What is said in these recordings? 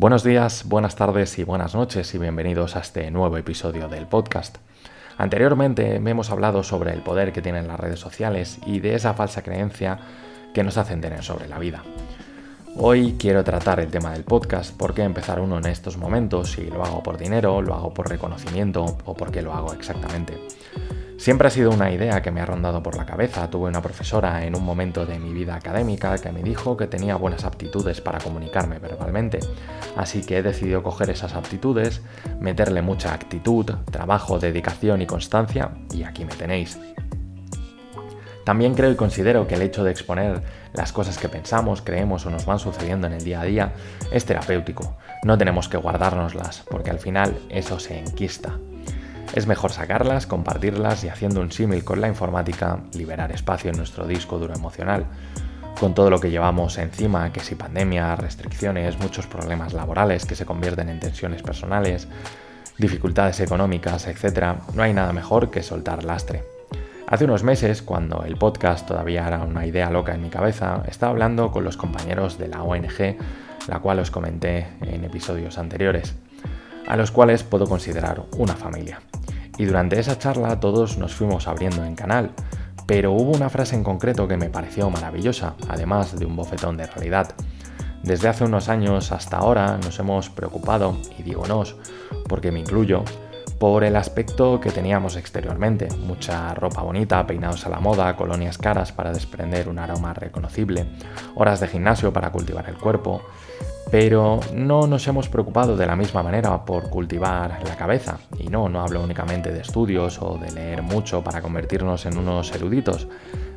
Buenos días, buenas tardes y buenas noches y bienvenidos a este nuevo episodio del podcast. Anteriormente hemos hablado sobre el poder que tienen las redes sociales y de esa falsa creencia que nos hacen tener sobre la vida. Hoy quiero tratar el tema del podcast, por qué empezar uno en estos momentos, si lo hago por dinero, lo hago por reconocimiento o por qué lo hago exactamente. Siempre ha sido una idea que me ha rondado por la cabeza. Tuve una profesora en un momento de mi vida académica que me dijo que tenía buenas aptitudes para comunicarme verbalmente. Así que he decidido coger esas aptitudes, meterle mucha actitud, trabajo, dedicación y constancia y aquí me tenéis. También creo y considero que el hecho de exponer las cosas que pensamos, creemos o nos van sucediendo en el día a día es terapéutico. No tenemos que guardárnoslas porque al final eso se enquista. Es mejor sacarlas, compartirlas y haciendo un símil con la informática, liberar espacio en nuestro disco duro emocional. Con todo lo que llevamos encima, que si pandemia, restricciones, muchos problemas laborales que se convierten en tensiones personales, dificultades económicas, etc., no hay nada mejor que soltar lastre. Hace unos meses, cuando el podcast todavía era una idea loca en mi cabeza, estaba hablando con los compañeros de la ONG, la cual os comenté en episodios anteriores, a los cuales puedo considerar una familia. Y durante esa charla todos nos fuimos abriendo en canal, pero hubo una frase en concreto que me pareció maravillosa, además de un bofetón de realidad. Desde hace unos años hasta ahora nos hemos preocupado, y digo nos, porque me incluyo, por el aspecto que teníamos exteriormente. Mucha ropa bonita, peinados a la moda, colonias caras para desprender un aroma reconocible, horas de gimnasio para cultivar el cuerpo, pero no nos hemos preocupado de la misma manera por cultivar la cabeza. Y no, no hablo únicamente de estudios o de leer mucho para convertirnos en unos eruditos.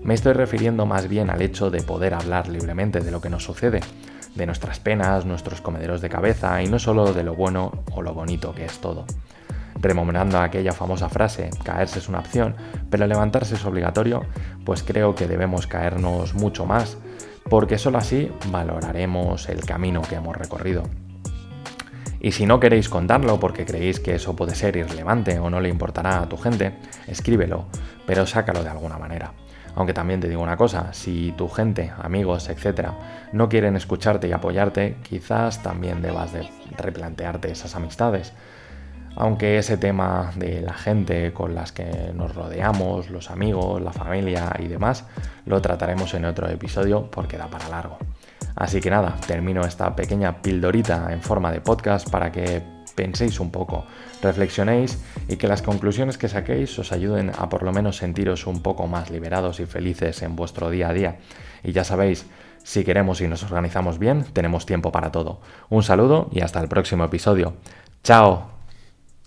Me estoy refiriendo más bien al hecho de poder hablar libremente de lo que nos sucede, de nuestras penas, nuestros comederos de cabeza y no solo de lo bueno o lo bonito que es todo. Rememorando aquella famosa frase, caerse es una opción, pero levantarse es obligatorio, pues creo que debemos caernos mucho más porque solo así valoraremos el camino que hemos recorrido. Y si no queréis contarlo porque creéis que eso puede ser irrelevante o no le importará a tu gente, escríbelo, pero sácalo de alguna manera. Aunque también te digo una cosa, si tu gente, amigos, etc., no quieren escucharte y apoyarte, quizás también debas de replantearte esas amistades aunque ese tema de la gente con las que nos rodeamos, los amigos, la familia y demás, lo trataremos en otro episodio porque da para largo. Así que nada, termino esta pequeña pildorita en forma de podcast para que penséis un poco, reflexionéis y que las conclusiones que saquéis os ayuden a por lo menos sentiros un poco más liberados y felices en vuestro día a día. Y ya sabéis, si queremos y nos organizamos bien, tenemos tiempo para todo. Un saludo y hasta el próximo episodio. ¡Chao!